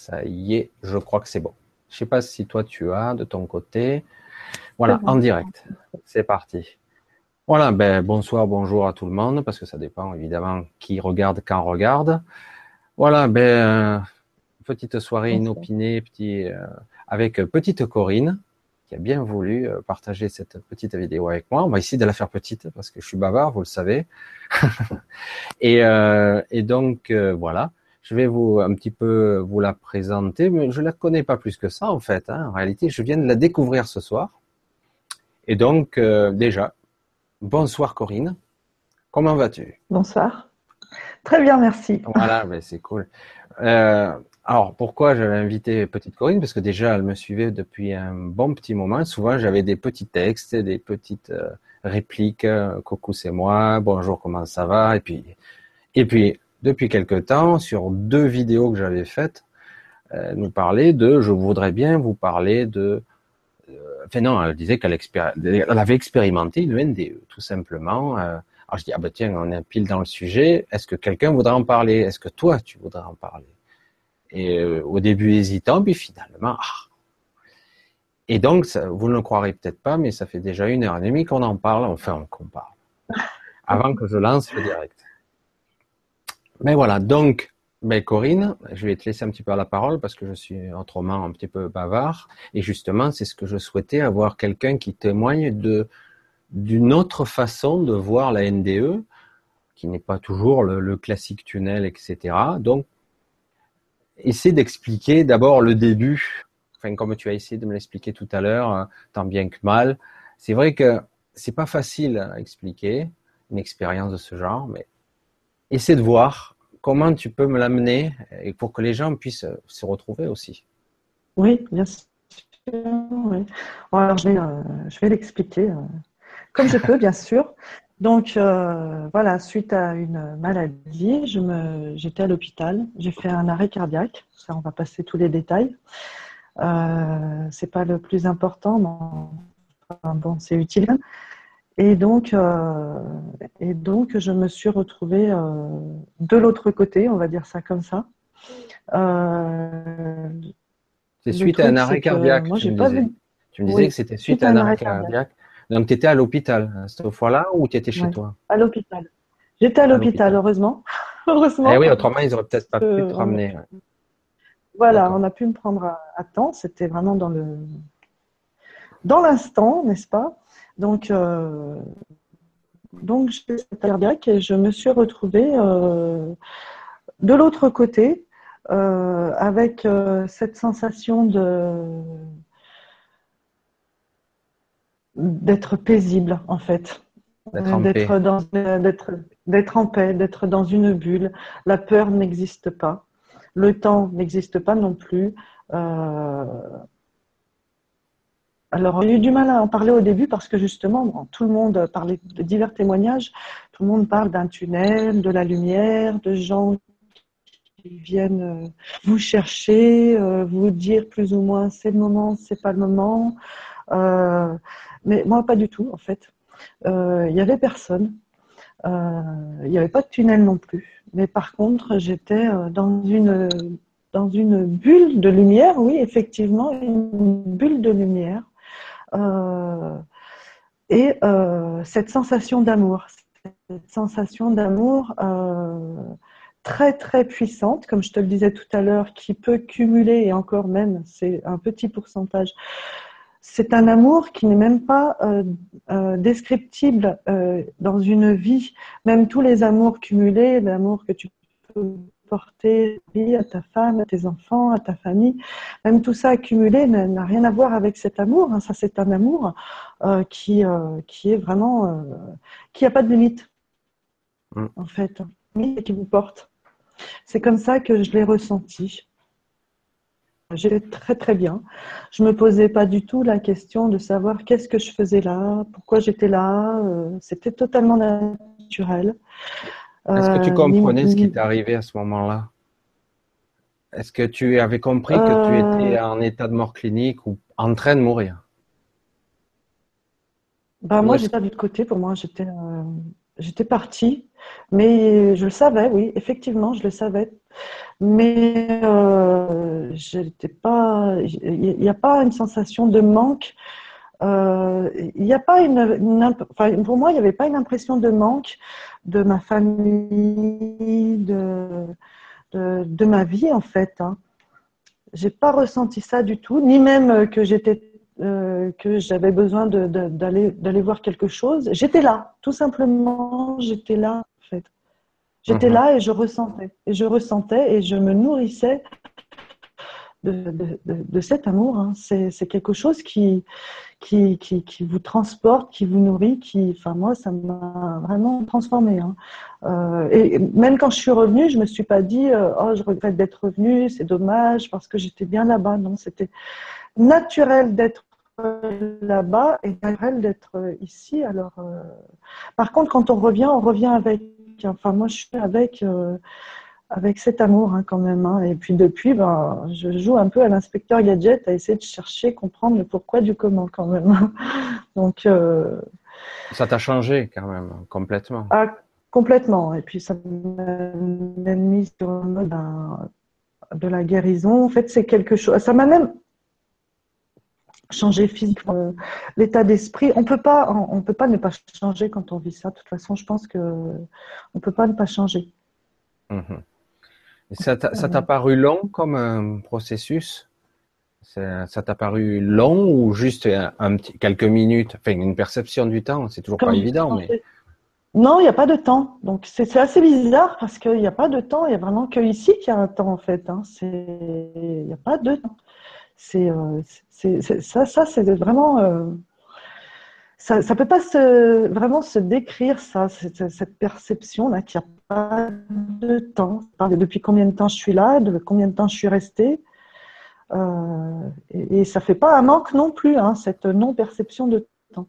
Ça y est, je crois que c'est bon. Je sais pas si toi tu as de ton côté. Voilà, en direct. C'est parti. Voilà, ben bonsoir, bonjour à tout le monde, parce que ça dépend évidemment qui regarde, quand regarde. Voilà, ben petite soirée inopinée, petit, euh, avec petite Corinne, qui a bien voulu euh, partager cette petite vidéo avec moi. On va essayer de la faire petite parce que je suis bavard, vous le savez. et, euh, et, donc voilà, je vais vous un petit peu vous la présenter, mais je la connais pas plus que ça en fait. Hein. En réalité, je viens de la découvrir ce soir. Et donc déjà, bonsoir Corinne. Comment vas-tu? Bonsoir. Très bien, merci. Voilà, ben c'est cool. Euh, alors, pourquoi j'avais invité Petite Corinne? Parce que déjà, elle me suivait depuis un bon petit moment. Souvent, j'avais des petits textes, des petites euh, répliques. Euh, Coucou, c'est moi. Bonjour, comment ça va? Et puis, et puis, depuis quelque temps, sur deux vidéos que j'avais faites, euh, nous parlait de je voudrais bien vous parler de. Euh, enfin non, elle disait qu'elle elle avait expérimenté une NDE, tout simplement. alors je dis ah ben tiens, on est pile dans le sujet. Est-ce que quelqu'un voudrait en parler? Est-ce que toi tu voudrais en parler? Et euh, au début hésitant, puis finalement, ah. Et donc, ça, vous ne le croirez peut-être pas, mais ça fait déjà une heure et demie qu'on en parle, enfin qu'on parle, avant que je lance le direct. Mais voilà, donc, ben Corinne, je vais te laisser un petit peu la parole parce que je suis autrement un petit peu bavard. Et justement, c'est ce que je souhaitais, avoir quelqu'un qui témoigne d'une autre façon de voir la NDE, qui n'est pas toujours le, le classique tunnel, etc. Donc, essaie d'expliquer d'abord le début, enfin comme tu as essayé de me l'expliquer tout à l'heure, hein, tant bien que mal. C'est vrai que c'est pas facile à expliquer une expérience de ce genre, mais essaie de voir comment tu peux me l'amener et pour que les gens puissent se retrouver aussi. Oui, bien sûr. Alors, je vais, euh, je vais l'expliquer euh, comme je peux, bien sûr. Donc euh, voilà, suite à une maladie, j'étais à l'hôpital, j'ai fait un arrêt cardiaque. Ça, on va passer tous les détails. Euh, c'est pas le plus important, mais bon, c'est utile. Et donc, euh, et donc, je me suis retrouvée euh, de l'autre côté, on va dire ça comme ça. c'est suite à un arrêt cardiaque. Moi, j'ai pas vu. Tu me disais que c'était suite, à un arrêt cardiaque. Donc, tu étais à l'hôpital hein, cette fois-là ou tu étais chez toi? À l'hôpital. J'étais à, l'hôpital, heureusement. heureusement. Eh oui, autrement, ils n'auraient peut-être pas pu te ramener. Voilà, on a pu me prendre à, temps. C'était vraiment dans le dans l'instant, n'est-ce pas? Donc, euh... donc j'ai cardiaque et je me suis retrouvée euh, de l'autre côté euh, avec euh, cette sensation de d'être paisible en fait. D'être dans d'être d'être en paix, d'être dans une bulle. La peur n'existe pas. Le temps n'existe pas non plus. Alors, j'ai eu du mal à en parler au début parce que justement, tout le monde parlait de divers témoignages. Tout le monde parle d'un tunnel, de la lumière, de gens qui viennent euh, vous chercher, euh, vous dire plus ou moins c'est le moment, c'est pas le moment. Euh, mais moi, pas du tout, en fait. Il y avait personne. Il n'y avait pas de tunnel non plus. Mais par contre, j'étais dans une, dans une bulle de lumière, oui, effectivement, une bulle de lumière. Et cette sensation d'amour, cette sensation d'amour très très puissante, comme je te le disais tout à l'heure, qui peut cumuler, et encore même, c'est un petit pourcentage, c'est un amour qui n'est même pas euh, euh, descriptible euh, dans une vie. Même tous les amours cumulés, l'amour que tu peux porter à ta femme, à tes enfants, à ta famille, même tout ça accumulé n'a rien à voir avec cet amour. Hein. Ça, c'est un amour qui, qui est vraiment, qui n'a pas de limite, mm. en fait, et qui vous porte. C'est comme ça que je l'ai ressenti. J'étais très très bien. Je me posais pas du tout la question de savoir qu'est-ce que je faisais là, pourquoi j'étais là. Euh, c'était totalement naturel. Est-ce que tu euh, comprenais ce qui t'est arrivé à ce moment-là? Est-ce que tu avais compris que tu euh. étais en état de mort clinique ou en train de mourir? Bah, Moi, j'étais de côté. Pour moi, j'étais j'étais partie. Mais je le savais, oui, effectivement, je le savais. Mais euh, j'étais pas, il n'y a pas une sensation de manque. Euh, il n'y a pas une, enfin, pour moi, il n'y avait pas une impression de manque de ma famille, de, de, de ma vie en fait. Hein. J'ai pas ressenti ça du tout, ni même que j'étais euh, que j'avais besoin d'aller d'aller voir quelque chose. J'étais là, tout simplement, j'étais là en fait. J'étais mhm. là et je ressentais, et je ressentais et je me nourrissais de, cet amour. Hein. C'est quelque chose qui qui, qui, qui, vous transporte, qui vous nourrit, qui, enfin moi, ça m'a vraiment transformé. Hein. Euh, et même quand je suis revenue, je me suis pas dit, euh, oh, je regrette d'être revenue, c'est dommage parce que j'étais bien là-bas. Non, c'était naturel d'être là-bas et naturel d'être ici. Alors, euh, par contre, quand on revient, on revient avec. Enfin, moi, je suis avec avec cet amour hein, quand même. Hein. Et puis depuis, ben, je joue un peu à l'inspecteur gadget à essayer de chercher, comprendre le pourquoi du comment quand même. Donc euh, ça t'a changé quand même complètement. Ah, complètement. Et puis ça m'a même mis sur le mode ben, de la guérison. En fait, c'est quelque chose. Ça m'a même changer physiquement euh, l'état d'esprit. On peut pas, on peut pas ne pas changer quand on vit ça. De toute façon, je pense que on peut pas ne pas changer. Mhm. Ça t'a paru long comme un processus? Ça t'a paru long ou juste un, petit, quelques minutes? Enfin, une perception du temps, c'est toujours pas évident. Mais... Non, il n'y a pas de temps. Donc c'est assez bizarre parce qu'il n'y a pas de temps. Il y a vraiment que ici qu'il y a un temps en fait. Hein. Il n'y a pas de temps. C'est euh, ça, ça c'est vraiment. Euh, ça ne peut pas se, vraiment se décrire, ça, cette, perception-là, qu'il n'y a pas de temps. Depuis combien de temps je suis là, de combien de temps je suis restée. Euh, et, ça ne fait pas un manque non plus, hein, cette non-perception de temps.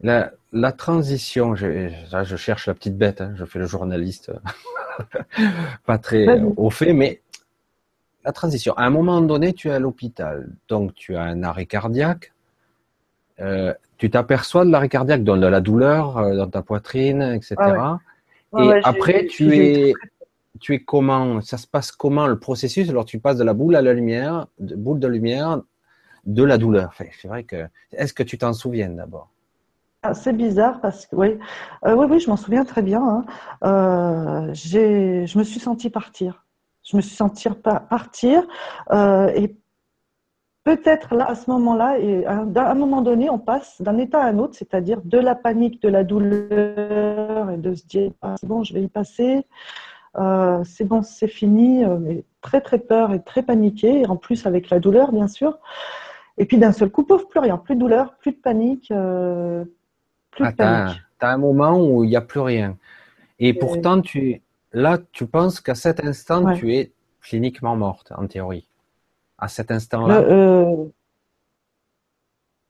La, la transition, je, je, cherche la petite bête, hein, je fais le journaliste, pas très au fait, mais la transition. À un moment donné, tu es à l'hôpital, donc tu as un arrêt cardiaque. Euh, tu t'aperçois de l'arrêt cardiaque, dans de la douleur euh, dans ta poitrine, etc. et après, tu es, tu es comment Ça se passe comment le processus Alors, tu passes de la boule à la lumière, de boule de lumière, de la douleur? c'est vrai que. Est-ce que tu t'en souviens d'abord? Ah, c'est bizarre parce que oui, euh, oui, oui, je m'en souviens très bien. Hein. je me suis sentie partir. Je me suis sentie partir euh, et peut-être là, à ce moment-là, et à un moment donné, on passe d'un état à un autre, c'est-à-dire de la panique, de la douleur et de se dire ah, c'est bon, je vais y passer, euh, c'est bon, c'est fini, euh, mais très très peur et très paniqué, et en plus avec la douleur, bien sûr. Et puis d'un seul coup, pauvre, plus rien, plus de douleur, plus de panique, plus de panique. Tu as, un moment où il n'y a plus rien. Et, et pourtant, tu, là, tu penses qu'à cet instant, tu es cliniquement morte, en théorie. À cet instant-là. Euh,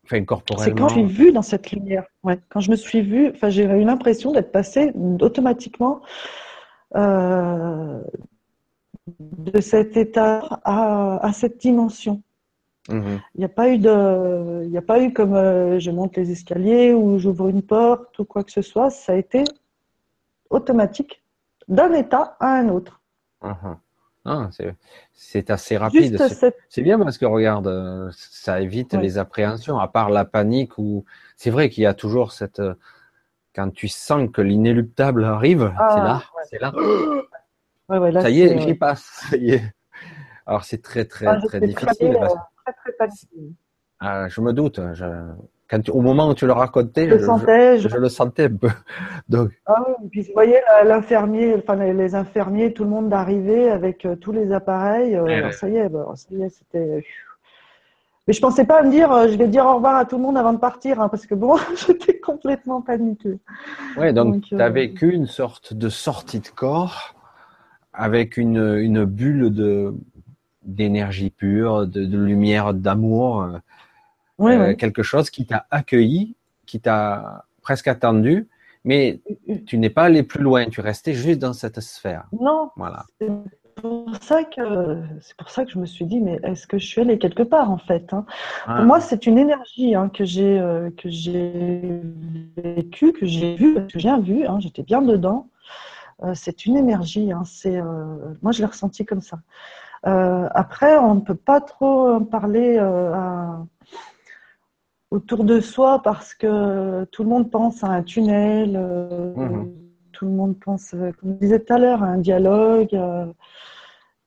enfin, corporellement. C'est quand je suis vue dans cette lumière. Quand je me suis vue, enfin, j'ai eu l'impression d'être passée automatiquement euh, de cet état à, cette dimension. Mhm. Il n'y a pas eu de, il a pas eu comme euh, je monte les escaliers ou j'ouvre une porte ou quoi que ce soit. Ça a été automatique d'un état à un autre. Uh-huh. Ah, c'est assez rapide. C'est bien parce que regarde, euh, ça évite les appréhensions, à part la panique ou c'est vrai qu'il y a toujours cette euh, quand tu sens que l'inéluctable arrive, ah, c'est là, c'est là. ça y est, j'y passe. Ça y est. Alors c'est très très ah, très difficile. Très, très je me doute. Je au moment où tu le racontais, je, je, le sentais un peu. Donc. Ah oui, puis vous voyez l'infirmier, enfin les infirmiers, tout le monde d'arriver avec euh, tous les appareils. Euh, ça y est, ça y est, c'était. Mais je pensais pas à me dire, euh, je vais dire au revoir à tout le monde avant de partir, hein, parce que bon, j'étais complètement paniquée. Ouais, donc, tu as vécu une sorte de sortie de corps avec une, une bulle de d'énergie pure, de, de lumière, d'amour euh, quelque chose qui t'a accueilli, qui t'a presque attendu, mais tu n'es pas allé plus loin, tu restais juste dans cette sphère. Non. Voilà. C'est pour ça que c'est pour ça que je me suis dit, mais est-ce que je suis allée quelque part en fait hein? Pour ah. moi, c'est une énergie hein, que j'ai euh, que j'ai vécue, que j'ai vue, que j'ai bien vu. Hein, J'étais bien dedans. Euh, c'est une énergie. C'est moi, je l'ai ressenti comme ça. après, on ne peut pas trop parler autour de soi parce que tout le monde pense à un tunnel, mhm. tout le monde pense, comme je disais tout à l'heure, à un dialogue.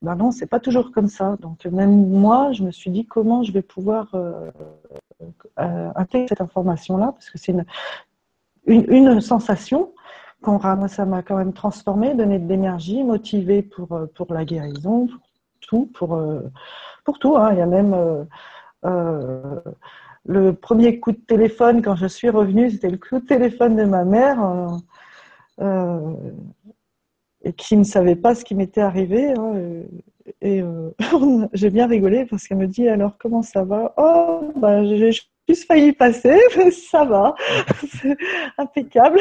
ben non, c'est pas toujours comme ça. Donc même moi, je me suis dit comment je vais pouvoir intégrer cette information-là parce que c'est une, une, sensation qu'on ça m'a quand même transformé, donné de l'énergie, motivé pour, euh, pour la guérison, pour tout, pour, euh, pour tout. Hein. Il y a même euh, le premier coup de téléphone quand je suis revenue, c'était le coup de téléphone de ma mère. et qui ne savait pas ce qui m'était arrivé. Hein, et j'ai bien rigolé parce qu'elle me dit alors comment ça va? Oh, bah, j'ai juste failli passer, ça va, c'est impeccable,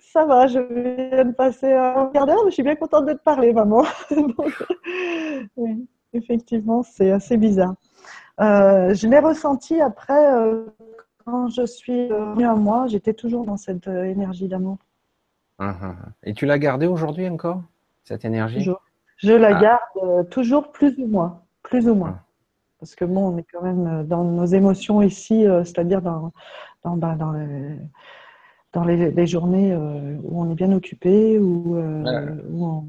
ça va, je viens de passer un quart d'heure, mais je suis bien contente de te parler, maman. oui, effectivement, c'est assez bizarre. Euh, je l'ai ressenti après, euh, quand je suis venue à moi, j'étais toujours dans cette euh, énergie d'amour. Ah, ah, ah. Et tu l'as gardée aujourd'hui encore, cette énergie? Toujours. Je la garde toujours plus ou moins, plus ou moins. Parce que bon, on est quand même euh, dans nos émotions ici, euh, c'est-à-dire dans, dans, bah, dans, les, dans les, journées euh, où on est bien occupé, où, où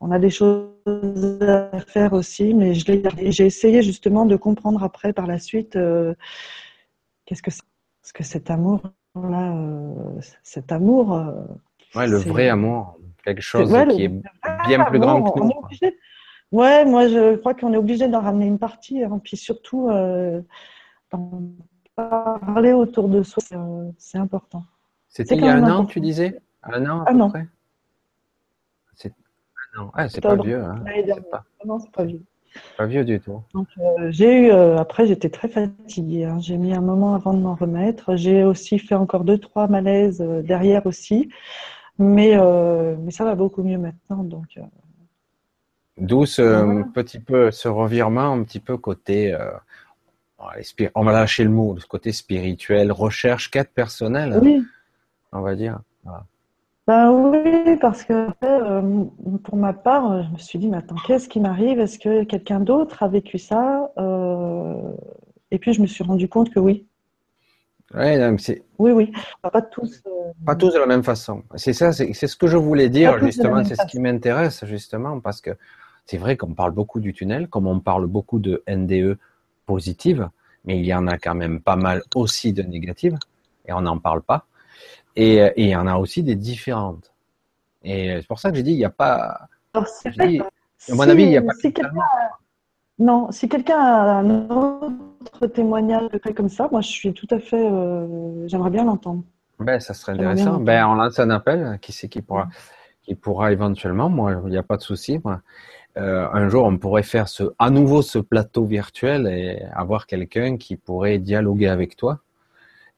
on, a des choses à faire aussi. Mais j'ai essayé justement de comprendre après, par la suite, qu'est-ce que. Parce que cet amour-là, cet amour. ouais, le vrai amour, quelque chose qui est bien plus grand que nous. Ouais, moi je crois qu'on est obligé d'en ramener une partie, hein. puis surtout euh, parler autour de soi, c'est important. C'était il y a un an, tu disais? Un an à peu près? C'est ah, c'est pas vieux. Hein. Pas... Non, c'est pas vieux. Pas vieux du tout. Euh, j'ai eu, euh, après, j'étais très fatiguée. Hein. J'ai mis un moment avant de m'en remettre. J'ai aussi fait encore deux, trois malaises euh, derrière aussi. Mais, mais ça va beaucoup mieux maintenant. Donc, D'où ce petit peu, ce revirement un petit peu côté, on va lâcher le mot, le côté spirituel, recherche, quête personnelle, oui. on va dire. Ben oui, parce que euh, pour ma part, je me suis dit, mais attends, qu'est-ce qui m'arrive? Est-ce que quelqu'un d'autre a vécu ça? Euh, Et puis je me suis rendu compte que oui. Ouais, oui, oui, pas tous. Pas tous de la même façon. C'est ça, c'est ce que je voulais dire justement. C'est ce qui m'intéresse justement parce que c'est vrai qu'on parle beaucoup du tunnel, comme on parle beaucoup de NDE positive, mais il y en a quand même pas mal aussi de négatives, et on n'en parle pas. Et, il y en a aussi des différentes. Et c'est pour ça que j'ai dit, il n'y a pas. à mon avis, il n'y a pas. Si non, si quelqu'un a un autre témoignage comme ça, moi je suis tout à fait. Euh, j'aimerais bien l'entendre. Ben, ça serait intéressant. Ben, on lance un appel. Qui c'est qui pourra, qui pourra éventuellement? Moi, il n'y a pas de souci. Euh, un jour, on pourrait faire ce, à nouveau ce plateau virtuel et avoir quelqu'un qui pourrait dialoguer avec toi,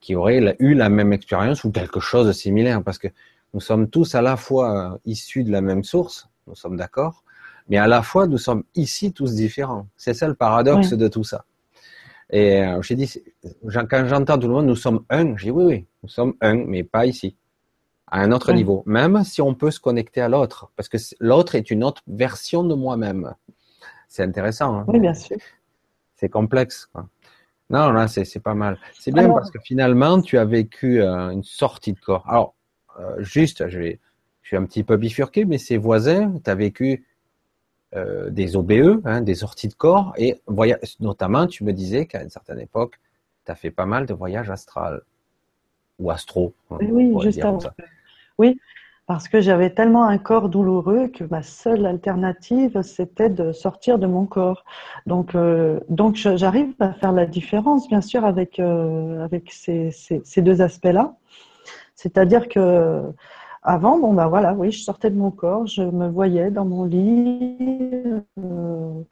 qui aurait eu la même expérience ou quelque chose de similaire, parce que nous sommes tous à la fois euh, issus de la même source, nous sommes d'accord, mais à la fois nous sommes ici tous différents. C'est ça le paradoxe de tout ça. Et euh, j'ai dit, quand j'entends tout le monde, nous sommes un, j'ai dit oui, oui, nous sommes un, mais pas ici à un autre niveau, même si on peut se connecter à l'autre, parce que l'autre est une autre version de moi-même. C'est intéressant. Hein oui, bien sûr. C'est complexe. Quoi. Non, là, c'est pas mal. C'est bien parce que finalement, tu as vécu euh, une sortie de corps. Alors, euh, juste, je, vais, je suis un petit peu bifurqué, mais ces voisins, tu as vécu euh, des OBE, hein, des sorties de corps, et notamment, tu me disais qu'à une certaine époque, tu as fait pas mal de voyages astrales ou astro. Oui, juste avant. Oui, parce que j'avais tellement un corps douloureux que ma seule alternative, c'était de sortir de mon corps. Donc, euh, donc j'arrive à faire la différence, bien sûr, avec, euh, avec ces, ces, deux aspects-là. C'est-à-dire que avant, bon ben voilà, oui, je sortais de mon corps, je me voyais dans mon lit euh,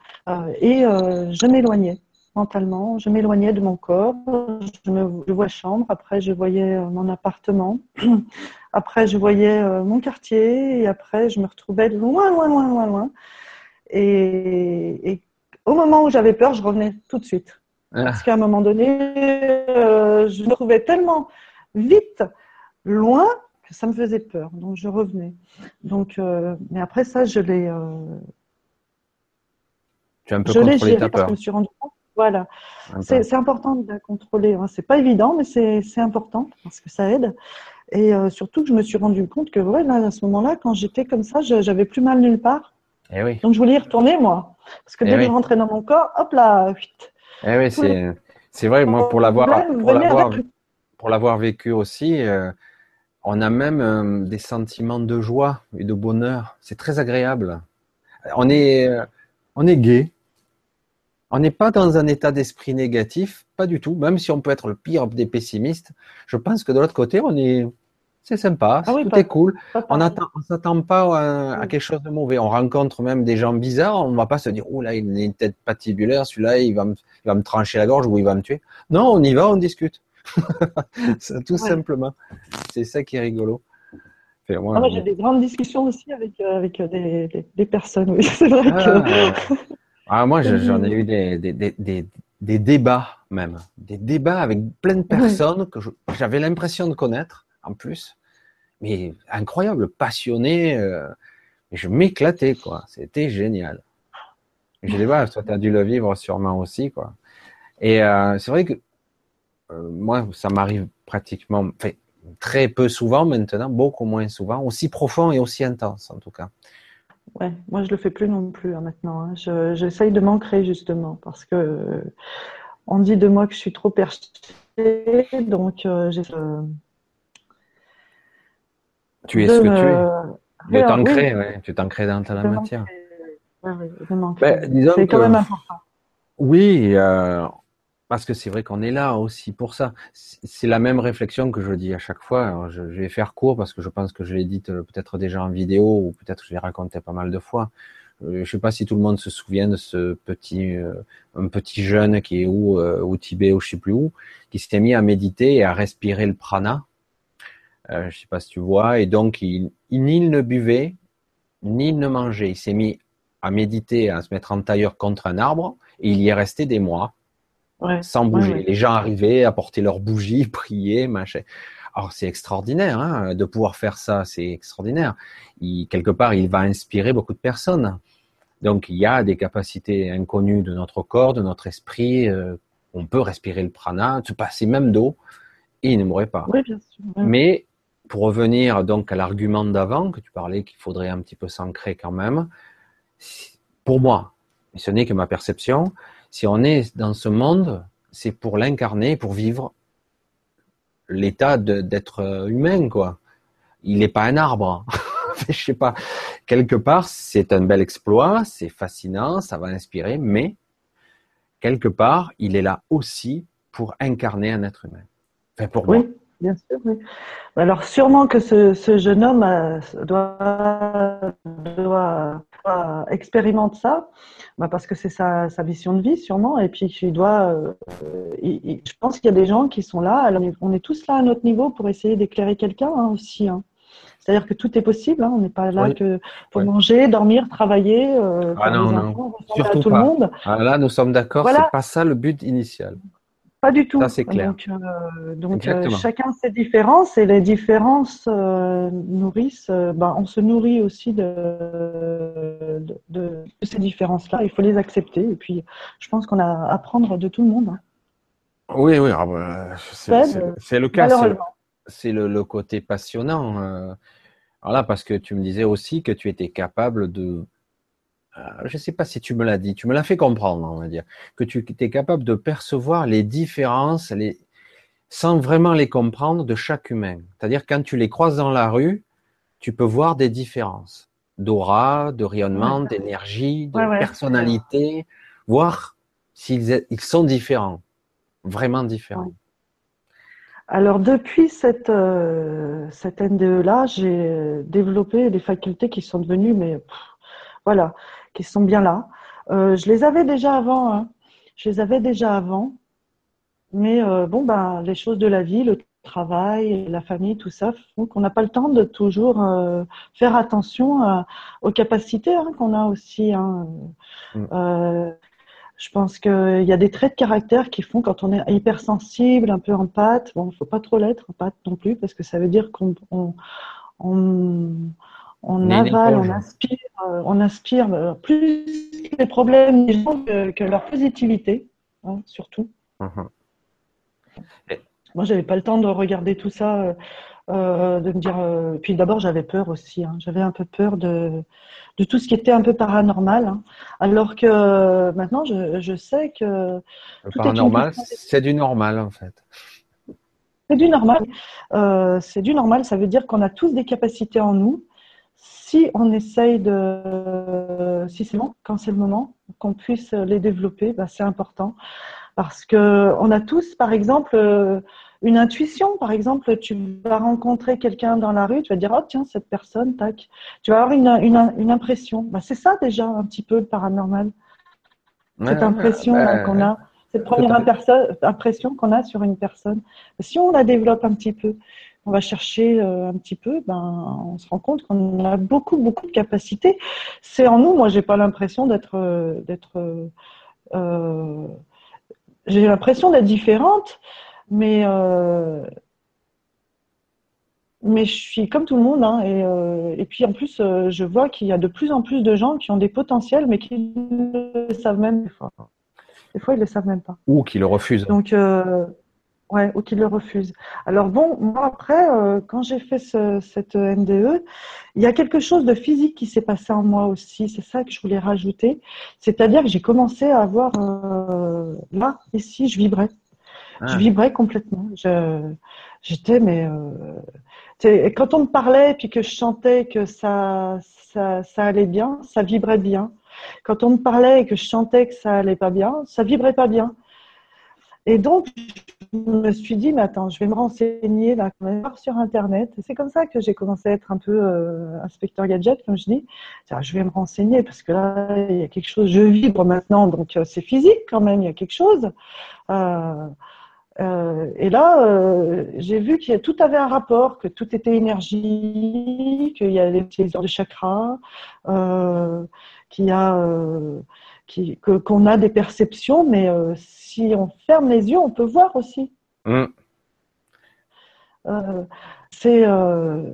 et je m'éloignais mentalement. Je m'éloignais de mon corps, je me je vois chambre, après je voyais mon appartement, après je voyais euh, mon quartier, et après je me retrouvais loin, loin, loin, loin, loin. Et, au moment où j'avais peur, je revenais tout de suite. Ah. Parce qu'à un moment donné, euh, je me trouvais tellement vite loin que ça me faisait peur. Donc je revenais. Donc, euh, mais après ça, je l'ai Tu as un peu contrôlé ta peur. je me suis rendu compte. Voilà. C'est important de la contrôler. Hein. C'est pas évident, mais c'est important parce que ça aide. Et euh, surtout que je me suis rendu compte que ouais, à ce moment-là, quand j'étais comme ça, j'avais plus mal nulle part. Et eh oui. Donc je voulais y retourner, moi. Parce que dès eh que je rentrais dans mon corps, hop là, vite. Eh oui, c'est vrai, moi, pour l'avoir pour l'avoir vécu aussi, euh, on a même euh, des sentiments de joie et de bonheur. C'est très agréable. On est, on est gai. On n'est pas dans un état d'esprit négatif, pas du tout. Même si on peut être le pire des pessimistes, je pense que de l'autre côté, on est, c'est sympa, ah tout est cool. on ne s'attend pas à, quelque chose de mauvais. On rencontre même des gens bizarres. On va pas se dire, oh là, il a une tête patibulaire, celui-là, il va me, il va me trancher la gorge ou il va me tuer. Non, on y va, on discute. tout simplement. C'est ça qui est rigolo. moi, ah, j'ai des grandes discussions aussi avec, euh, avec euh, des, des, personnes. Oui, c'est vrai ah, que. Ah, moi, j'en ai eu des, des, des, des, débats même, des débats avec plein de personnes que j'avais l'impression de connaître en plus, mais incroyable, passionné. Euh, je m'éclatais quoi. C'était génial. Je dis bah, toi, tu as dû le vivre sûrement aussi quoi. Et euh, c'est vrai que euh, moi, ça m'arrive pratiquement, très peu souvent maintenant, beaucoup moins souvent, aussi profond et aussi intense en tout cas. Ouais, moi je le fais plus non plus hein, maintenant. Hein. J'essaye de m'ancrer justement parce que euh, on dit de moi que je suis trop perché, donc euh, j'ai. Tu es ce que tu es. De t'ancrer, ouais. tu t'ancrer dans ta matière. Ouais, ben, c'est quand même important. Oui, euh, parce que c'est vrai qu'on est là aussi pour ça. C'est la même réflexion que je dis à chaque fois. je, vais faire court parce que je pense que je l'ai dit euh, peut-être déjà en vidéo ou peut-être je l'ai raconté pas mal de fois. Euh, je sais pas si tout le monde se souvient de ce petit, euh, un petit jeune qui est où, au Tibet ou je sais plus où, qui s'était mis à méditer et à respirer le prana. Euh, je sais pas si tu vois. Et donc, il, il ni il ne buvait, ni il ne mangeait. Il s'est mis à méditer, à se mettre en tailleur contre un arbre, et il y est resté des mois sans bouger. Les gens arrivaient, apportaient leurs bougies, priaient, machin. Alors c'est extraordinaire hein, de pouvoir faire ça, c'est extraordinaire. Il, quelque part, il va inspirer beaucoup de personnes. Donc il y a des capacités inconnues de notre corps, de notre esprit. Euh, on peut respirer le prana, se passer même d'eau, et il ne mourrait pas. Oui, bien sûr. Mais pour revenir donc à l'argument d'avant que tu parlais qu'il faudrait un petit peu s'ancrer quand même, pour moi, et ce n'est que ma perception, si on est dans ce monde, c'est pour l'incarner, pour vivre l'état d'être humain, quoi. Il n'est pas un arbre. Je sais pas. Quelque part, c'est un bel exploit, c'est fascinant, ça va inspirer, mais quelque part, il est là aussi pour incarner un être humain. Enfin, pour oui, bien sûr. Oui. Alors, sûrement que ce, ce jeune homme euh, doit, doit expérimente ça, bah parce que c'est sa, sa, mission de vie sûrement, et puis il doit, euh, je pense qu'il y a des gens qui sont là, alors on est tous là à notre niveau pour essayer d'éclairer quelqu'un hein, aussi. Hein. C'est-à-dire que tout est possible, hein, on n'est pas là que pour manger, dormir, travailler, euh, ah non, non. Surtout tout pas. le monde. Ah, là, nous sommes d'accord, voilà. c'est pas ça le but initial. Pas du tout. Ça, c'est clair. Donc, euh, euh, chacun ses différences et les différences euh, nourrissent. Ben, on se nourrit aussi de, de, ces différences-là. Il faut les accepter. Et puis, je pense qu'on a à apprendre de tout le monde. Hein. Oui, oui. Ah, bah, c'est le cas. C'est le, le, côté passionnant. Alors là, parce que tu me disais aussi que tu étais capable de euh, je ne sais pas si tu me l'as dit, tu me l'as fait comprendre, on va dire, que tu es capable de percevoir les différences les... sans vraiment les comprendre de chaque humain. C'est-à-dire quand tu les croises dans la rue, tu peux voir des différences d'aura, de rayonnement, d'énergie, de personnalité, voir s'ils ils sont différents, vraiment différents. Alors depuis cette, euh, cette NDE-là, j'ai développé des facultés qui sont devenues, mais voilà, qui sont bien là. Euh, je les avais déjà avant, hein. je les avais déjà avant, mais euh, bon, bah, les choses de la vie, le travail, la famille, tout ça, font qu'on n'a pas le temps de toujours euh, faire attention aux capacités hein, qu'on a aussi. Hein. Mm. je pense qu'il y a des traits de caractère qui font quand on est hypersensible, un peu en pâte. Bon, il faut pas trop l'être en pâte non plus, parce que ça veut dire qu'on on, On avale, on aspire, euh, on aspire euh, plus les problèmes des gens que, leur positivité, hein, surtout. Uh-huh. Moi, j'avais pas le temps de regarder tout ça, euh, de me dire. puis d'abord, j'avais peur aussi. Hein. J'avais un peu peur de, de tout ce qui était un peu paranormal. Hein. Alors que maintenant, je, sais que. Le paranormal, c'est du normal en fait. C'est du normal. c'est du normal. Ça veut dire qu'on a tous des capacités en nous si on essaye de, si c'est bon, quand c'est le moment, qu'on puisse les développer, bah, c'est important. Parce que on a tous, par exemple, euh, une intuition. Par exemple, tu vas rencontrer quelqu'un dans la rue, tu vas dire, oh tiens, cette personne, tac. Tu vas avoir une, impression. Bah, c'est ça déjà un petit peu le paranormal. Cette impression qu'on a, cette première impression qu'on a sur une personne. Si on la développe un petit peu, on va chercher euh, un petit peu, ben, on se rend compte qu'on a beaucoup, beaucoup de capacités. C'est en nous, moi, j'ai pas l'impression d'être, euh, d'être, euh, j'ai l'impression d'être différente, mais, mais je suis comme tout le monde, hein, et, et, puis en plus, je vois qu'il y a de plus en plus de gens qui ont des potentiels, mais qui ne le savent même fois. Des fois, ils le savent même pas. Ou qui le refusent. Donc, Ouais, ou qu'il le refuse. Alors bon, moi après, euh, quand j'ai fait ce, cette NDE, il y a quelque chose de physique qui s'est passé en moi aussi. C'est ça que je voulais rajouter. C'est-à-dire que j'ai commencé à avoir euh, là, ici, je vibrais. Je ah. vibrais complètement. J'étais, mais euh, quand on me parlait puis que je chantais que ça, ça, ça allait bien, ça vibrait bien. Quand on me parlait et que je chantais que ça allait pas bien, ça vibrait pas bien. Et donc, je me suis dit, mais attends, je vais me renseigner là, sur Internet. C'est comme ça que j'ai commencé à être un peu euh, inspecteur gadget, comme je dis. Je vais me renseigner parce que là, il y a quelque chose, je vibre maintenant, donc euh, c'est physique quand même, il y a quelque chose. Euh, et là, j'ai vu que tout avait un rapport, que tout était énergie, qu'il y a les utilisateurs de chakras, qu'il y a qu'on a des perceptions, mais si on ferme les yeux, on peut voir aussi. Mm. Euh, c'est euh,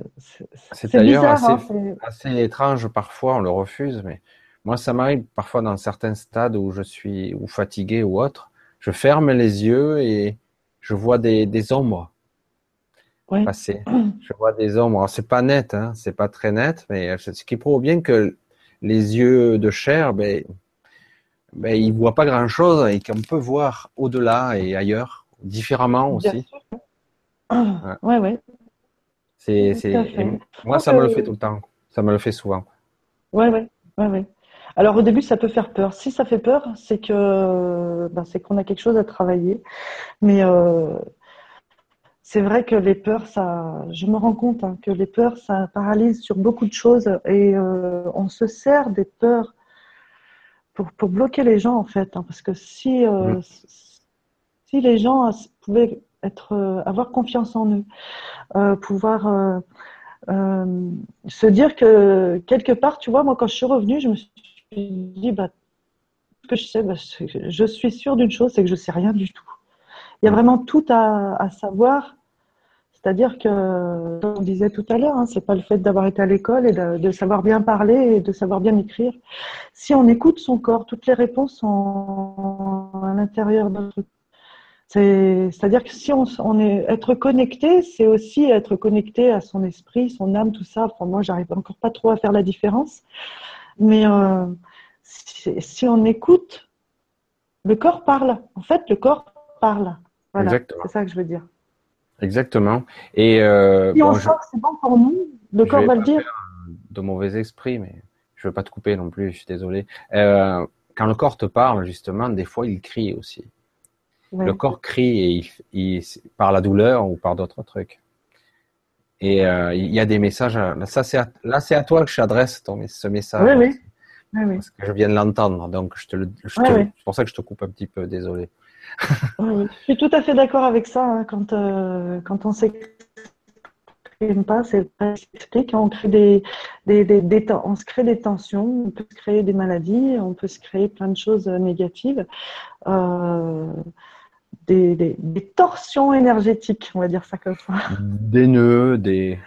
d'ailleurs assez, hein, assez, étrange parfois, on le refuse, mais moi ça m'arrive parfois dans certains stades où je suis ou fatigué ou autre, je ferme les yeux et je vois des, des ombres passer. Je vois des ombres. C'est pas net, hein, c'est pas très net, mais ce qui prouve bien que les yeux de chair, ben, ben, il voit pas grand chose et qu'on peut voir au-delà et ailleurs, différemment aussi. Ouais, ouais. C'est, moi, ça me le fait tout le temps. Ça me le fait souvent. Ouais, ouais, ouais, ouais. Alors au début, ça peut faire peur. Si ça fait peur, c'est que ben, c'est qu'on a quelque chose à travailler. Mais euh, c'est vrai que les peurs, ça, je me rends compte hein, que les peurs, ça paralyse sur beaucoup de choses et euh, on se sert des peurs pour, pour, bloquer les gens en fait. Hein, parce que si, euh, si les gens pouvaient être, euh, avoir confiance en eux, euh, pouvoir se dire que quelque part, tu vois, moi quand je suis revenue, je me suis dit, bah, ce que je sais, bah, je suis sûre d'une chose, c'est que je sais rien du tout. Il y a vraiment tout à, à savoir c'est-à-dire que, comme on disait tout à l'heure, hein, c'est pas le fait d'avoir été à l'école et de, savoir bien parler et de savoir bien écrire. Si on écoute son corps, toutes les réponses sont à l'intérieur de notre c'est-à-dire que si on, est être connecté, c'est aussi être connecté à son esprit, son âme, tout ça. Enfin, moi, j'arrive encore pas trop à faire la différence. Mais euh, si, on écoute, le corps parle. En fait, le corps parle. Voilà, c'est ça que je veux dire. Exactement. Et euh, si on que c'est bon pour nous, le corps va le dire. De mauvais esprit, mais je veux pas te couper non plus. Je suis désolé. Euh, quand le corps te parle, justement, des fois, il crie aussi. Le corps crie et il, par la douleur ou par d'autres trucs. Et euh, il y a des messages. Ça, c'est là, c'est à toi que je t'adresse ce message. Oui, oui. oui, Parce que je viens de l'entendre, donc je te le. c'est pour ça que je te coupe un petit peu. Désolé je suis tout à fait d'accord avec ça. Hein, quand, euh, quand on s'exprime pas, c'est. On crée des, des, des, on se crée des tensions, on peut se créer des maladies, on peut se créer plein de choses négatives. Euh, des, des, des, torsions énergétiques, on va dire ça comme ça. Des nœuds, des,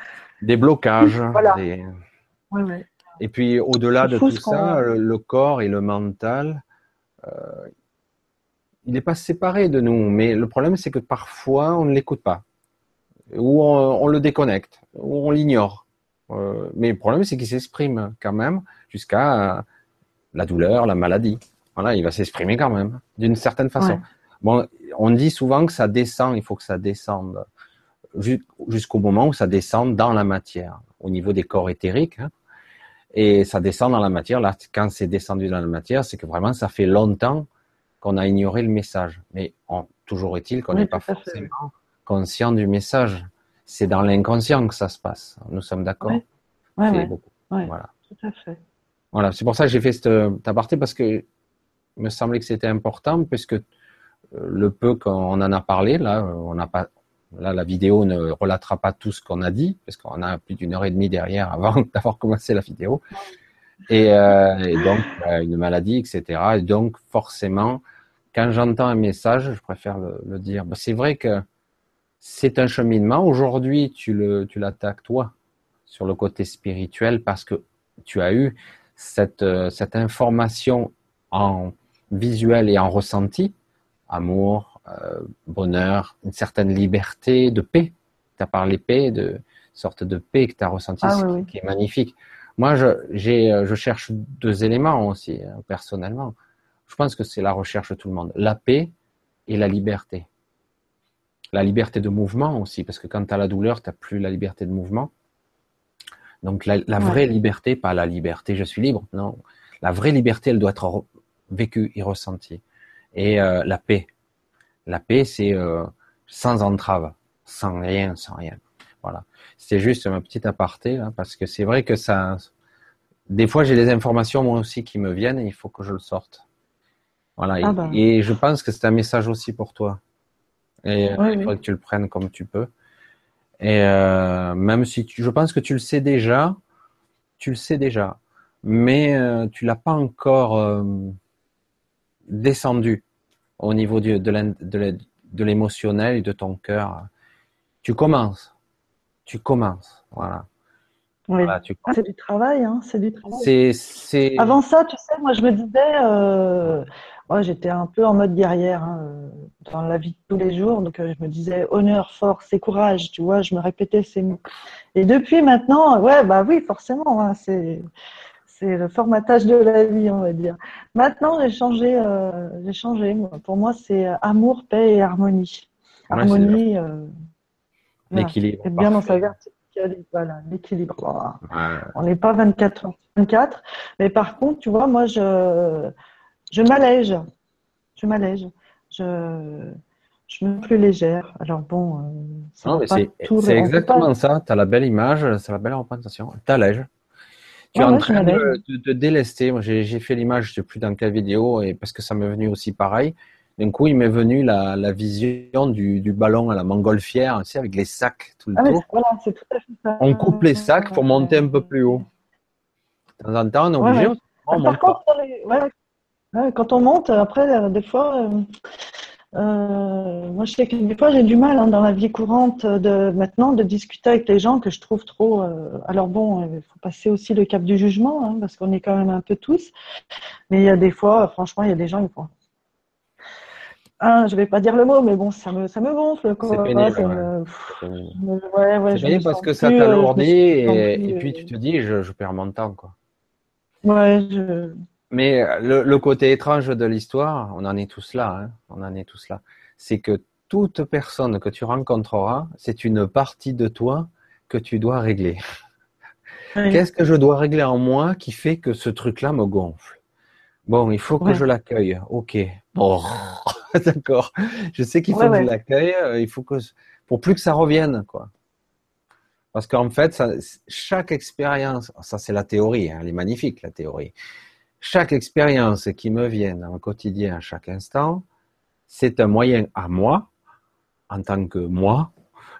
des blocages. Voilà. Et puis au-delà de tout ça, le, corps et le mental, euh, il n'est pas séparé de nous. Mais le problème, c'est que parfois, on ne l'écoute pas. Ou on, le déconnecte, ou on l'ignore. Euh, mais le problème, c'est qu'il s'exprime quand même jusqu'à la douleur, la maladie. Voilà, il va s'exprimer quand même, d'une certaine façon. Bon, on dit souvent que ça descend, il faut que ça descende jusqu'au moment où ça descend dans la matière, au niveau des corps éthériques. Hein. et ça descend dans la matière. Là, quand c'est descendu dans la matière, c'est que vraiment, ça fait longtemps qu'on a ignoré le message. Mais toujours est-il qu'on n'est pas forcément conscient du message. C'est dans l'inconscient que ça se passe. Nous sommes d'accord oui. beaucoup. Voilà. Tout à fait. Voilà, c'est pour ça que j'ai fait cette aparté parce que il me semblait que c'était important puisque euh, le peu qu'on en a parlé, là, on n'a pas, là, la vidéo ne relatera pas tout ce qu'on a dit parce qu'on a plus d'une heure et demie derrière avant d'avoir commencé la vidéo. Et, euh, donc, euh, une maladie, etc. Et donc, forcément, quand j'entends un message, je préfère le, dire. Bah, c'est vrai que c'est un cheminement. Aujourd'hui, tu le, tu l'attaques toi sur le côté spirituel parce que tu as eu cette, cette information en visuel et en ressenti, amour, euh, bonheur, une certaine liberté, de paix. Tu as parlé paix, de sorte de paix que tu as ressenti, ah qui est magnifique. Moi, je, j'ai, euh, je cherche deux éléments aussi, euh, personnellement. Je pense que c'est la recherche de tout le monde. La paix et la liberté. La liberté de mouvement aussi, parce que quand tu as la douleur, tu n'as plus la liberté de mouvement. Donc la, vraie liberté, pas la liberté, je suis libre, non. La vraie liberté, elle doit être vécu et ressenti. Et euh, la paix. La paix, c'est euh, sans entrave, sans rien, sans rien. Voilà. C'est juste ma petite aparté, là, parce que c'est vrai que ça. Des fois, j'ai des informations moi aussi qui me viennent et il faut que je le sorte. Voilà. Ah bah. et, je pense que c'est un message aussi pour toi. Et euh, il faudrait que tu le prennes comme tu peux. Et euh, même si tu, je pense que tu le sais déjà, tu le sais déjà, mais euh, tu l'as pas encore euh, descendu au niveau de, de l'émotionnel et de ton cœur. Tu commences. Tu commences. Voilà. Ah, c'est du travail, hein, c'est du travail. Avant ça, tu sais, moi je me disais, euh, j'étais un peu en mode guerrière hein, dans la vie de tous les jours, donc euh, je me disais honneur, force et courage, tu vois, je me répétais ces mots. Et depuis maintenant, ouais, bah oui, forcément, hein, c'est c'est le formatage de la vie, on va dire. Maintenant, j'ai changé. Euh, j'ai changé. Pour moi, c'est amour, paix et harmonie. harmonie. Euh, l'équilibre. bien dans sa verticale. Voilà, l'équilibre. On n'est pas 24 24, mais par contre, tu vois, moi, je, je m'allège. Je m'allège. Je, je me plus légère. Alors bon, euh, c'est exactement ça. Tu as la belle image, c'est la belle représentation. T'allèges. Tu es en train de, délester. J'ai fait l'image, je ne sais plus dans quelle vidéo, et parce que ça m'est venu aussi pareil. D'un coup, il m'est venu la, la vision du, du, ballon à la montgolfière, tu sais, avec les sacs tout le ah tour. Voilà, tout à fait ça. On coupe les sacs pour monter un peu plus haut. De temps en temps, on est obligé. On Par contre, quand on monte, après, euh, des fois, euh, euh, moi, je sais que des fois, j'ai du mal hein, dans la vie courante de maintenant de discuter avec les gens que je trouve trop. Euh, alors bon, il faut passer aussi le cap du jugement hein, parce qu'on est quand même un peu tous. Mais il y a des fois, franchement, il y a des gens qui font. Ah, je vais pas dire le mot, mais bon, ça me, ça me gonfle. C'est pénible. Ouais. Ouais, pénible parce que ça t'alourdit et, et, puis tu te dis, je, je perds mon temps, quoi. Ouais, je. Mais euh, le, côté étrange de l'histoire, on en est tous là, hein, on en est tous là, c'est que toute personne que tu rencontreras, c'est une partie de toi que tu dois régler. Qu'est-ce que je dois régler en moi qui fait que ce truc-là me gonfle? Bon, il faut que je l'accueille. Ok. Bon, d'accord. Je sais qu'il faut que je l'accueille. Euh, il faut que pour plus que ça revienne, quoi. Parce qu'en fait, ça, chaque expérience, ça c'est la théorie, hein, elle est magnifique la théorie chaque expérience qui me vient dans quotidien à chaque instant, c'est un moyen à moi, en tant que moi,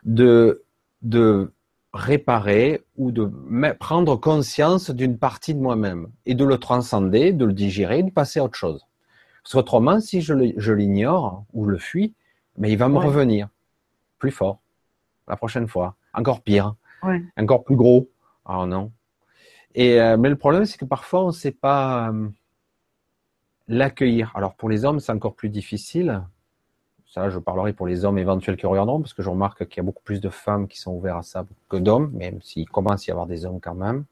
de, de réparer ou de prendre conscience d'une partie de moi-même et de le transcender, de le digérer, de passer à autre chose. Parce qu'autrement, si je l'ignore ou le fuis, mais il va me revenir plus fort la prochaine fois, encore pire, encore plus gros. Oh non. Et, euh, mais le problème, c'est que parfois, on ne sait pas euh, l'accueillir. Alors pour les hommes, c'est encore plus difficile. Ça, je parlerai pour les hommes éventuels qui regarderont, parce que je remarque qu'il y a beaucoup plus de femmes qui sont ouvertes à ça que d'hommes, même s'il commence à y avoir des hommes quand même.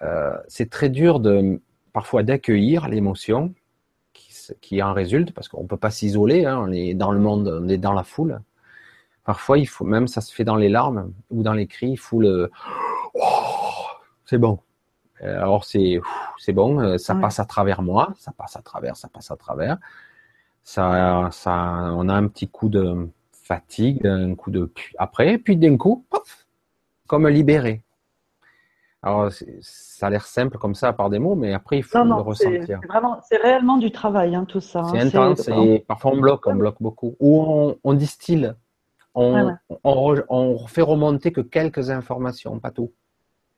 Euh, c'est très dur de parfois d'accueillir l'émotion qui, en résulte, parce qu'on ne peut pas s'isoler, hein, on est dans le monde, on est dans la foule. Parfois, il faut même, ça se fait dans les larmes ou dans les cris, il faut le oh, c'est bon. Euh, alors c'est c'est bon, euh, ça passe à travers moi, ça passe à travers, ça passe à travers. Ça, ça, on a un petit coup de fatigue, un coup de après, puis d'un coup, pof, comme libéré. Alors, ça a l'air simple comme ça par des mots, mais après, il faut le ressentir. C'est vraiment, c'est réellement du travail, hein, tout ça. Hein. C'est intense et parfois on bloque, on bloque beaucoup. Ou on, on distille, on, on, on, fait remonter que quelques informations, pas tout.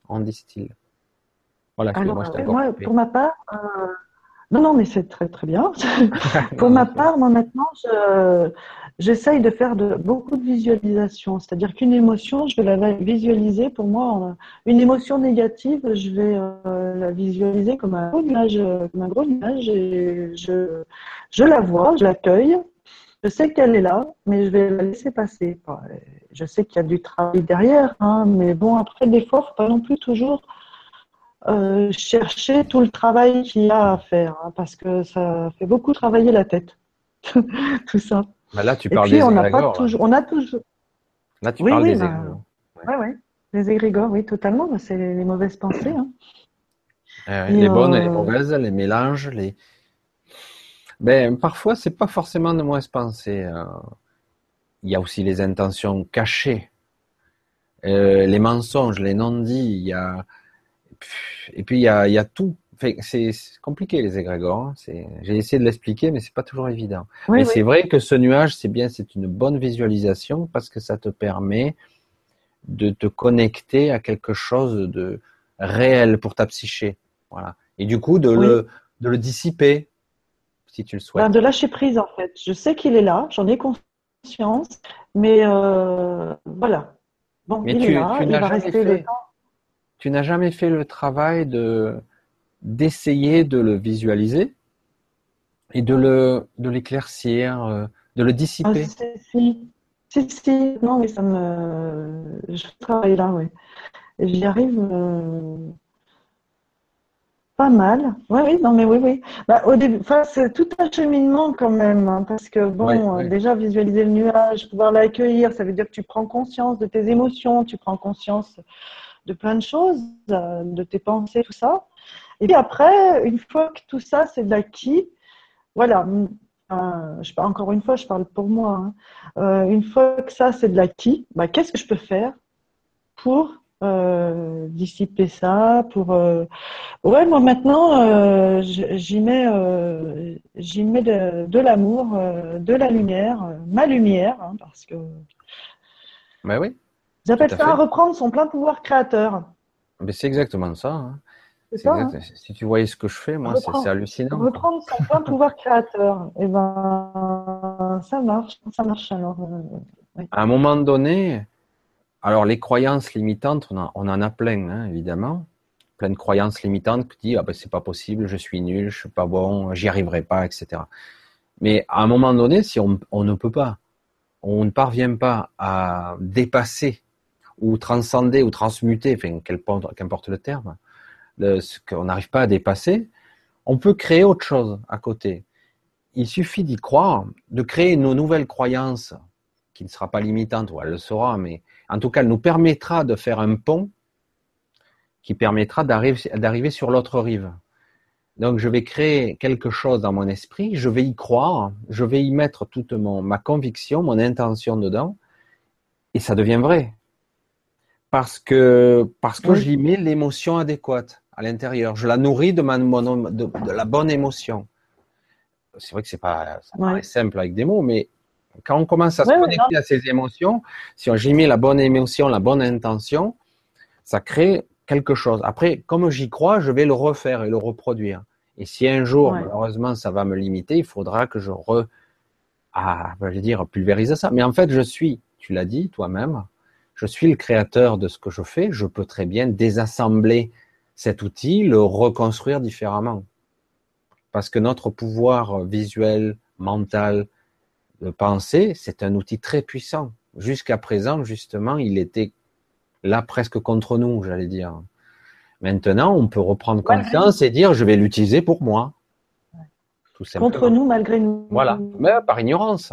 On distille. Voilà, Alors, moi, pour ma part, euh, non, non, mais c'est très très bien. pour ma part, moi maintenant, j'essaye de faire de, beaucoup de visualisation. C'est-à-dire qu'une émotion, je vais la visualiser. Pour moi, une émotion négative, je vais euh, la visualiser comme un gros nuage, comme un gros nuage, et je, je la vois, je l'accueille. Je sais qu'elle est là, mais je vais la laisser passer. Je sais qu'il y a du travail derrière, hein, mais bon, après, des fois, faut pas non plus toujours euh, chercher tout le travail qu'il y a à faire, hein, parce que ça fait beaucoup travailler la tête, tout ça. Bah là, tu parles des on égrégores. toujours, on a toujours. Là, tu parles des bah, égrégores. Oui, oui. Les égrégores, oui, totalement. Bah, c'est les, mauvaises pensées. Hein. Eh les bonnes et les euh, mauvaises, les mélanges, les. Ben, parfois, c'est pas forcément de mauvaises pensées. Euh. Il y a aussi les intentions cachées, les mensonges, les non-dits. Il y a et puis il y a, tout. c'est compliqué les égrégores. Hein. J'ai essayé de l'expliquer, mais c'est pas toujours évident. mais c'est vrai que ce nuage, c'est bien, c'est une bonne visualisation parce que ça te permet de te connecter à quelque chose de réel pour ta psyché. Voilà. Et du coup, de, le, de le dissiper, si tu le souhaites. Ben, de lâcher prise, en fait. Je sais qu'il est là, j'en ai conscience, mais euh, voilà. Bon, il est là, il va rester le temps tu n'as jamais fait le travail de d'essayer de le visualiser et de le de l'éclaircir, euh, de le dissiper? Ah, si, si, si, non, mais ça me, je travaille là, oui. J'y arrive euh, pas mal. Oui, oui, non, mais oui, oui. Bah, au début, c'est tout un cheminement quand même, hein, parce que bon, déjà visualiser le nuage, pouvoir l'accueillir, ça veut dire que tu prends conscience de tes émotions, tu prends conscience de plein de choses, euh, de tes pensées, tout ça. Et puis après, une fois que tout ça, c'est de l'acquis, voilà, euh, encore une fois, je parle pour moi. Hein. Euh, une fois que ça, c'est de l'acquis, bah, qu'est-ce que je peux faire pour dissiper ça pour ouais moi maintenant j'y mets j'y mets de, l'amour de la lumière ma lumière hein, parce que bah oui J'appelle ça reprendre son plein pouvoir créateur. Mais c'est exactement ça. Hein. Hein. Si tu voyais ce que je fais, moi, c'est hallucinant. Reprendre son plein pouvoir créateur. Et eh ben, ça marche, ça marche alors. Euh, à un moment donné, alors les croyances limitantes, on, en a plein, hein, évidemment. Plein de croyances limitantes qui disent ah ben c'est pas possible, je suis nul, je suis pas bon, j'y arriverai pas, etc. Mais à un moment donné, si on, on ne peut pas, on ne parvient pas à dépasser ou transcender ou transmuter, enfin, qu'importe le terme, ce qu'on n'arrive pas à dépasser, on peut créer autre chose à côté. Il suffit d'y croire, de créer nos nouvelles croyances, qui ne sera pas limitante, ou elle le sera, mais en tout cas, elle nous permettra de faire un pont qui permettra d'arriver sur l'autre rive. Donc, je vais créer quelque chose dans mon esprit, je vais y croire, je vais y mettre toute mon, ma conviction, mon intention dedans, et ça devient vrai parce que, parce que j'y mets l'émotion adéquate à l'intérieur. Je la nourris de, ma, de, la bonne émotion. C'est vrai que c'est pas ça simple avec des mots, mais quand on commence à se connecter à ces émotions, si j'y mets la bonne émotion, la bonne intention, ça crée quelque chose. Après, comme j'y crois, je vais le refaire et le reproduire. Et si un jour, malheureusement, ça va me limiter, il faudra que je re, ah, je vais dire, pulvérise ça. Mais en fait, je suis, tu l'as dit toi-même, je suis le créateur de ce que je fais, je peux très bien désassembler cet outil, le reconstruire différemment. Parce que notre pouvoir visuel, mental, de penser, c'est un outil très puissant. Jusqu'à présent, justement, il était là presque contre nous, j'allais dire. Maintenant, on peut reprendre conscience et dire, je vais l'utiliser pour moi. Contre nous, malgré nous. Voilà, mais par ignorance.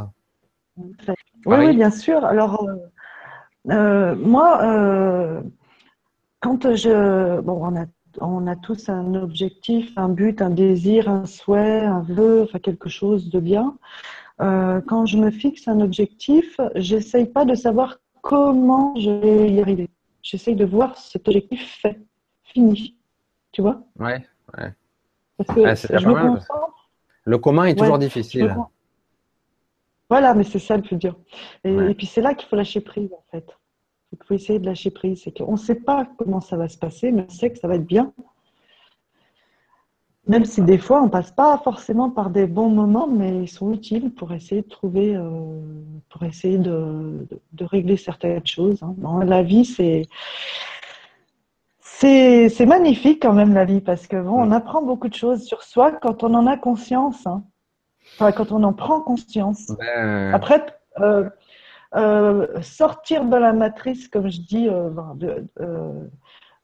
Oui, bien sûr. Alors, euh, moi, euh, quand je... Bon, on a, on a tous un objectif, un but, un désir, un souhait, un vœu, enfin quelque chose de bien. quand je me fixe un objectif, j'essaye pas de savoir comment je vais y arriver. J'essaye de voir cet objectif fait, fini. Tu vois? Ouais, ouais. Parce que je me concentre le commun est toujours difficile. Voilà, mais c'est ça le plus dur. Et, puis c'est là qu'il faut lâcher prise, en fait. Il faut essayer de lâcher prise. C'est qu'on ne sait pas comment ça va se passer, mais on sait que ça va être bien. Même si des fois, on passe pas forcément par des bons moments, mais ils sont utiles pour essayer de trouver, euh, pour essayer de, régler certaines choses. Hein. Dans la vie, c'est c'est magnifique quand même la vie parce que bon, on apprend beaucoup de choses sur soi quand on en a conscience. Hein. Enfin, quand on en prend conscience. Ben, Après, euh, euh, sortir de la matrice, comme je dis, euh, de,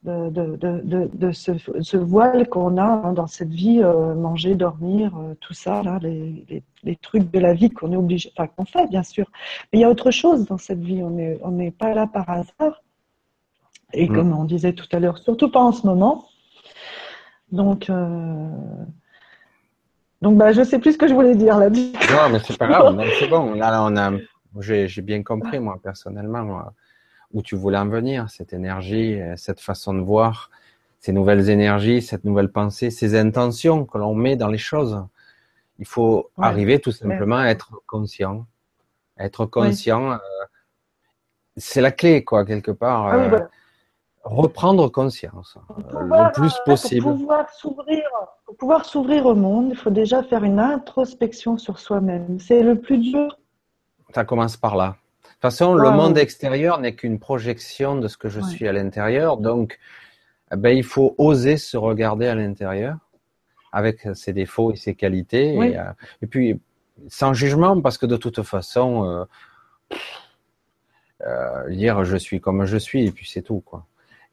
de, de, de, ce, voile qu'on a hein, dans cette vie, manger, dormir, tout ça, là, les, les, les, trucs de la vie qu'on est obligé, enfin qu'on fait bien sûr. Mais il y a autre chose dans cette vie. On n'est on pas là par hasard. Et mm. comme on disait tout à l'heure, surtout pas en ce moment. Donc. Donc bah, je sais plus ce que je voulais dire là. Non, mais c'est pas grave, c'est bon. Là, on a, j'ai bien compris moi personnellement où tu voulais en venir, cette énergie, cette façon de voir, ces nouvelles énergies, cette nouvelle pensée, ces intentions que l'on met dans les choses. Il faut arriver tout simplement à être conscient, être conscient. Euh, c'est la clé quoi quelque part. Ah euh, reprendre conscience euh, le plus possible. Pour pouvoir s'ouvrir, pour pouvoir s'ouvrir au monde, il faut déjà faire une introspection sur soi-même. C'est le plus dur. Ça commence par là. De toute façon, le monde extérieur n'est qu'une projection de ce que je suis à l'intérieur. Donc, eh ben, il faut oser se regarder à l'intérieur avec ses défauts et ses qualités. Et, euh, et, puis, sans jugement, parce que de toute façon, euh, euh, dire je suis comme je suis, et puis c'est tout. quoi.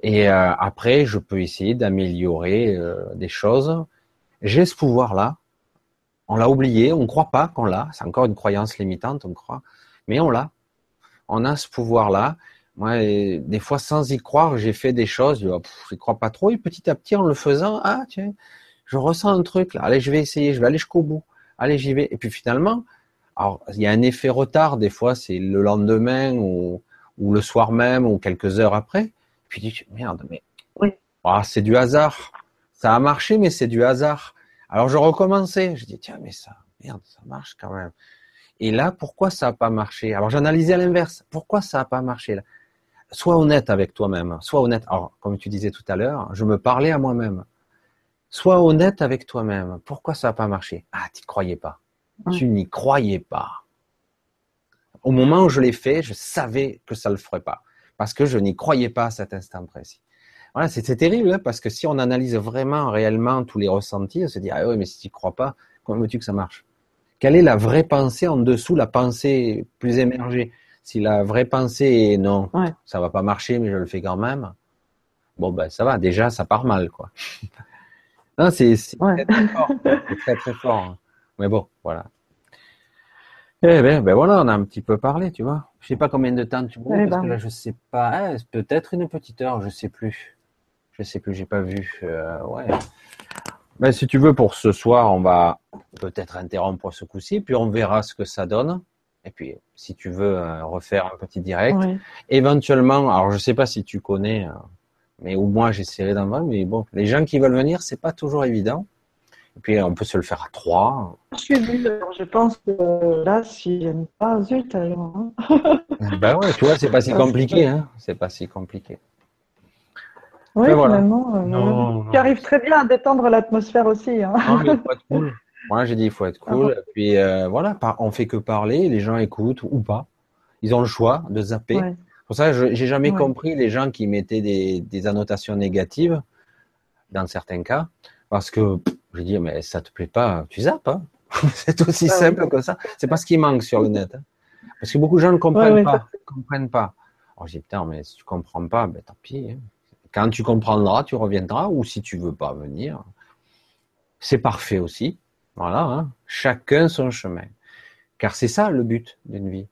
Et euh, après, je peux essayer d'améliorer euh, des choses. J'ai ce pouvoir-là. On l'a oublié, on ne croit pas qu'on l'a. C'est encore une croyance limitante, on croit. Mais on l'a. On a ce pouvoir-là. Moi, des fois, sans y croire, j'ai fait des choses. Je ne crois pas trop. Et petit à petit, en le faisant, ah tiens, je ressens un truc. Allez, je vais essayer. Je vais aller jusqu'au bout. Allez, j'y vais. Et puis finalement, alors il y a un effet retard. Des fois, c'est le lendemain ou le soir même ou quelques heures après. Puis dis, merde, mais oui. Ah, c'est du hasard. Ça a marché, mais c'est du hasard. Alors je recommençais. Je dis, tiens, mais ça, merde, ça marche quand même. Et là, pourquoi ça n'a pas marché? Alors j'analysais à l'inverse. Pourquoi ça n'a pas marché là? Sois honnête avec toi-même. Sois honnête. Alors, comme tu disais tout à l'heure, je me parlais à moi-même. Sois honnête avec toi-même. Pourquoi ça n'a pas marché? Ah, tu n'y croyais pas. Tu n'y croyais pas. Au moment où je l'ai fait, je savais que ça ne le ferait pas parce que je n'y croyais pas à cet instant précis. Voilà, c'est terrible, hein, parce que si on analyse vraiment, réellement tous les ressentis, on se dit, ah oui, mais si tu n'y crois pas, comment veux-tu que ça marche? Quelle est la vraie pensée en dessous, la pensée plus émergée? Si la vraie pensée est non, ça va pas marcher, mais je le fais quand même, bon, ben ça va, déjà, ça part mal, quoi. non, c'est très, très fort. C'est très, très fort. Hein. Mais bon, voilà. Eh ben, ben voilà, on a un petit peu parlé, tu vois. Je sais pas combien de temps tu voulais, eh parce que ben. là, je sais pas. Eh, peut-être une petite heure, je sais plus. Je sais plus, j'ai pas vu. Euh, ouais. Ben, si tu veux, pour ce soir, on va peut-être interrompre ce coup-ci, puis on verra ce que ça donne. Et puis, si tu veux euh, refaire un petit direct, éventuellement, alors je sais pas si tu connais, euh, mais au moins j'essaierai d'en voir. Mais bon, les gens qui veulent venir, c'est pas toujours évident. Et puis on peut se le faire à trois. Je suis je pense que là, si j'aime pas, zut alors. Hein. ben ouais, tu vois, c'est pas si compliqué, hein. C'est pas si compliqué. Oui, finalement, euh, tu arrives très bien à détendre l'atmosphère aussi. Hein. Non, mais il faut être cool. Moi, j'ai dit il faut être cool. Et puis euh, voilà, on fait que parler, les gens écoutent ou pas. Ils ont le choix de zapper. Pour ça, j'ai jamais compris les gens qui mettaient des, des annotations négatives dans certains cas, parce que je dis, mais ça te plaît pas, tu zappes. Hein c'est aussi simple que ça. C'est pas ce qui manque sur le net. Hein. Parce que beaucoup de gens ne comprennent pas. Comprennent pas. Alors je dis, putain, mais si tu comprends pas, ben tant pis. Hein. Quand tu comprendras, tu reviendras, ou si tu veux pas venir, c'est parfait aussi. Voilà, hein. chacun son chemin. Car c'est ça le but d'une vie.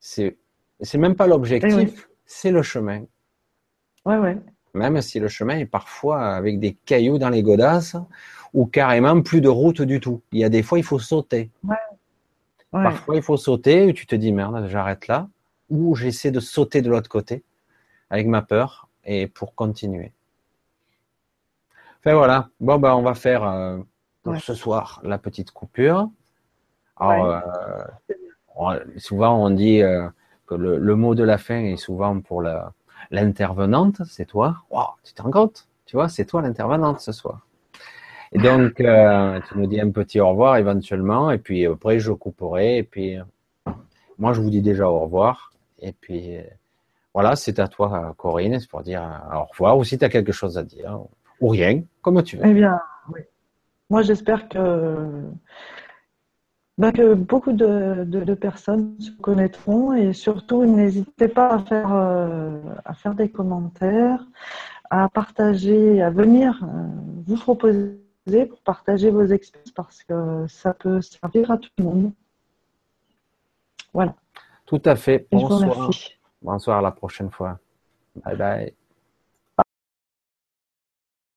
C'est, c'est même pas l'objectif, eh c'est le chemin. Ouais, ouais. Même si le chemin est parfois avec des cailloux dans les godasses, ou carrément plus de route du tout. Il y a des fois, il faut sauter. Ouais. Parfois, il faut sauter, ou tu te dis, merde, j'arrête là, ou j'essaie de sauter de l'autre côté, avec ma peur, et pour continuer. Enfin voilà, bon ben on va faire euh, pour ce soir la petite coupure. Alors, euh, souvent on dit euh, que le, mot de la fin est souvent pour l'intervenante, c'est toi. Wow, tu te rends compte? Tu vois, c'est toi l'intervenante ce soir. Et donc, tu nous dis un petit au revoir éventuellement, et puis après je couperai, et puis moi je vous dis déjà au revoir, et puis voilà, c'est à toi, Corinne, c'est pour dire euh, au revoir, ou si tu as quelque chose à dire, ou rien, comme tu veux. Eh bien, oui. Moi, j'espère que, ben, que beaucoup de, personnes se connaîtront et surtout, n'hésitez pas à faire, euh, à faire des commentaires, à partager, à venir euh, vous proposer pour partager vos expériences parce que ça peut servir à tout le monde. Voilà. Tout à fait. Bonsoir. Bonsoir, à la prochaine fois. Bye bye.